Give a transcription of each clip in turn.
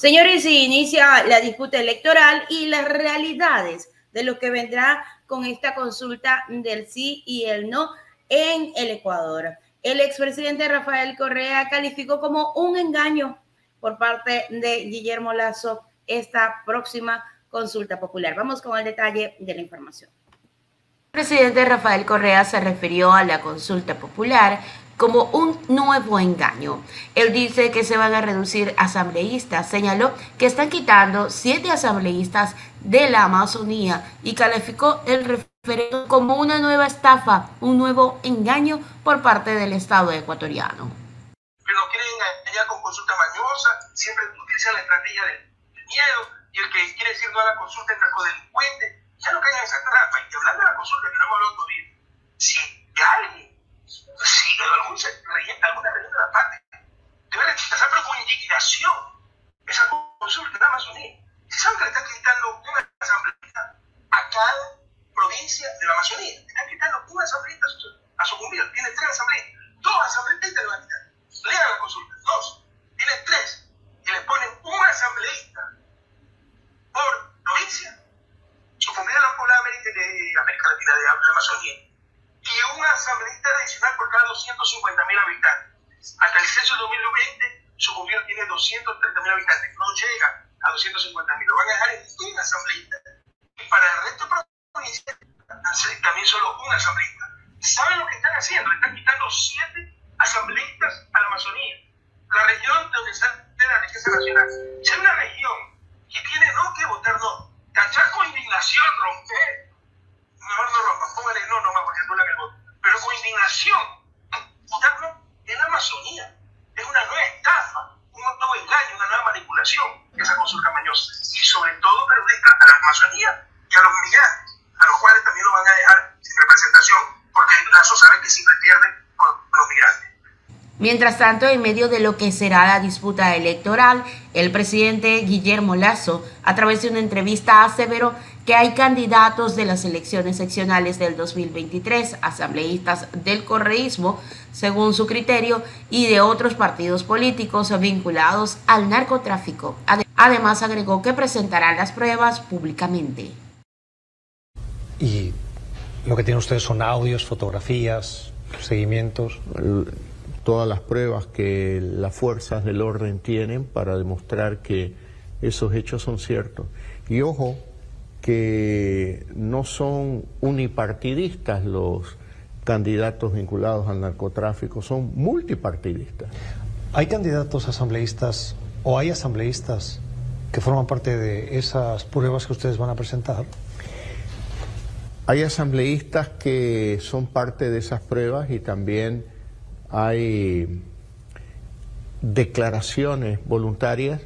Señores, se inicia la disputa electoral y las realidades de lo que vendrá con esta consulta del sí y el no en el Ecuador. El expresidente Rafael Correa calificó como un engaño por parte de Guillermo Lazo esta próxima consulta popular. Vamos con el detalle de la información. El presidente Rafael Correa se refirió a la consulta popular como un nuevo engaño. Él dice que se van a reducir asambleístas, señaló que están quitando siete asambleístas de la Amazonía y calificó el referendo como una nueva estafa, un nuevo engaño por parte del Estado ecuatoriano. Pero quieren engañar con consulta mañosa, siempre utilizan la estrategia del miedo y el que quiere decir no a la consulta es narcodelincuente. Ya no caigan en esa trampa. Y hablando de la consulta, que no hemos hablado todavía, si alguien si algún, alguna región de la parte. Debe rechazar, pero con indignación, esa consulta en Amazonía. Si saben que le están quitando una asambleísta a cada provincia de la Amazonía, le están quitando una asambleísta a su tiene tres asambleías, dos asambleístas le van a quitar. Lean la consulta, dos, tiene tres, y le ponen un asambleísta por provincia, su comunidad la poblada de América Latina, de la Amazonía y un asambleísta adicional por cada 250 mil habitantes. Hasta el censo 2020, su gobierno tiene 230 mil habitantes, no llega a 250 mil. Lo van a dejar en un asambleísta. Y para el resto de provincias, también solo un asambleísta. ¿Saben lo que están haciendo? Están quitando siete asambleístas a la Amazonía, la región donde está la riqueza nacional. Si hay una región que tiene no que votar no, cachar con indignación, romper mejor no rompa, póngale no nomás porque no el voto. Pero con indignación, votarlo en la Amazonía es una nueva estafa, un nuevo engaño, una nueva manipulación, esa consulta mañosa. Y sobre todo perjudica a la Amazonía y a los migrantes, a los cuales también lo van a dejar sin representación, porque Lazo sabe que siempre pierden con los migrantes. Mientras tanto, en medio de lo que será la disputa electoral, el presidente Guillermo Lazo, a través de una entrevista, aseveró que hay candidatos de las elecciones seccionales del 2023, asambleístas del correísmo, según su criterio, y de otros partidos políticos vinculados al narcotráfico. Además, agregó que presentarán las pruebas públicamente. Y lo que tienen ustedes son audios, fotografías, seguimientos. Todas las pruebas que las fuerzas del orden tienen para demostrar que esos hechos son ciertos. Y ojo, que no son unipartidistas los candidatos vinculados al narcotráfico, son multipartidistas. ¿Hay candidatos asambleístas o hay asambleístas que forman parte de esas pruebas que ustedes van a presentar? Hay asambleístas que son parte de esas pruebas y también hay declaraciones voluntarias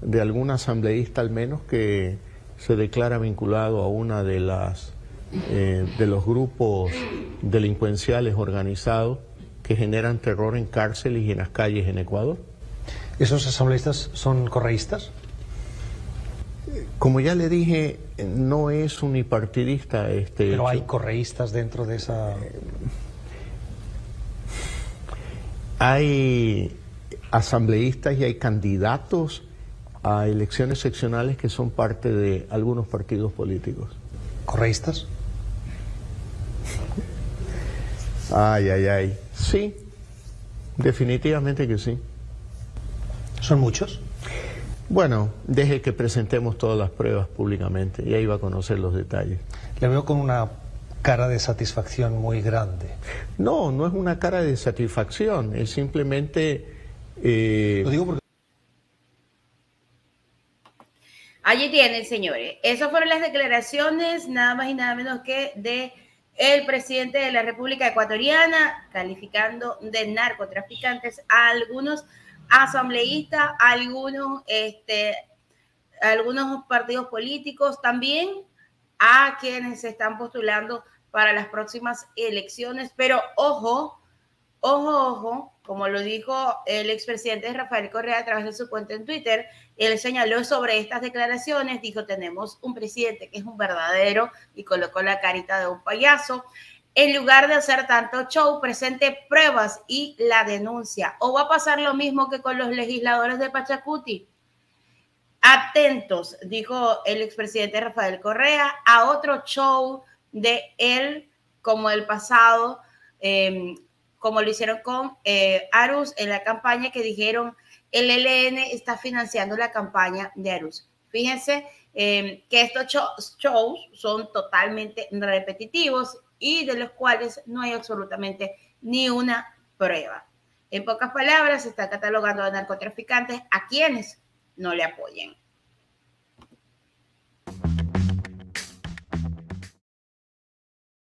de algún asambleísta al menos que se declara vinculado a una de las eh, de los grupos delincuenciales organizados que generan terror en cárceles y en las calles en Ecuador. ¿Esos asambleístas son correístas? Como ya le dije, no es unipartidista este. Pero hay correístas dentro de esa. Hay asambleístas y hay candidatos a elecciones seccionales que son parte de algunos partidos políticos. ¿Correístas? Ay, ay, ay. Sí, definitivamente que sí. ¿Son muchos? Bueno, deje que presentemos todas las pruebas públicamente y ahí va a conocer los detalles. Le veo con una cara de satisfacción muy grande. No, no es una cara de satisfacción, es simplemente... Eh, Lo digo porque... Allí tienen, señores. Esas fueron las declaraciones, nada más y nada menos que de el presidente de la República Ecuatoriana, calificando de narcotraficantes a algunos asambleístas, algunos, este, algunos partidos políticos, también a quienes se están postulando para las próximas elecciones. Pero ojo, ojo, ojo, como lo dijo el expresidente Rafael Correa a través de su cuenta en Twitter, él señaló sobre estas declaraciones, dijo, tenemos un presidente que es un verdadero y colocó la carita de un payaso. En lugar de hacer tanto show, presente pruebas y la denuncia. ¿O va a pasar lo mismo que con los legisladores de Pachacuti? atentos, dijo el expresidente Rafael Correa, a otro show de él como el pasado, em, como lo hicieron con eh, Arus en la campaña que dijeron el ELN está financiando la campaña de Arus. Fíjense em, que estos shows son totalmente repetitivos y de los cuales no hay absolutamente ni una prueba. En pocas palabras, se está catalogando a narcotraficantes a quienes no le apoyen.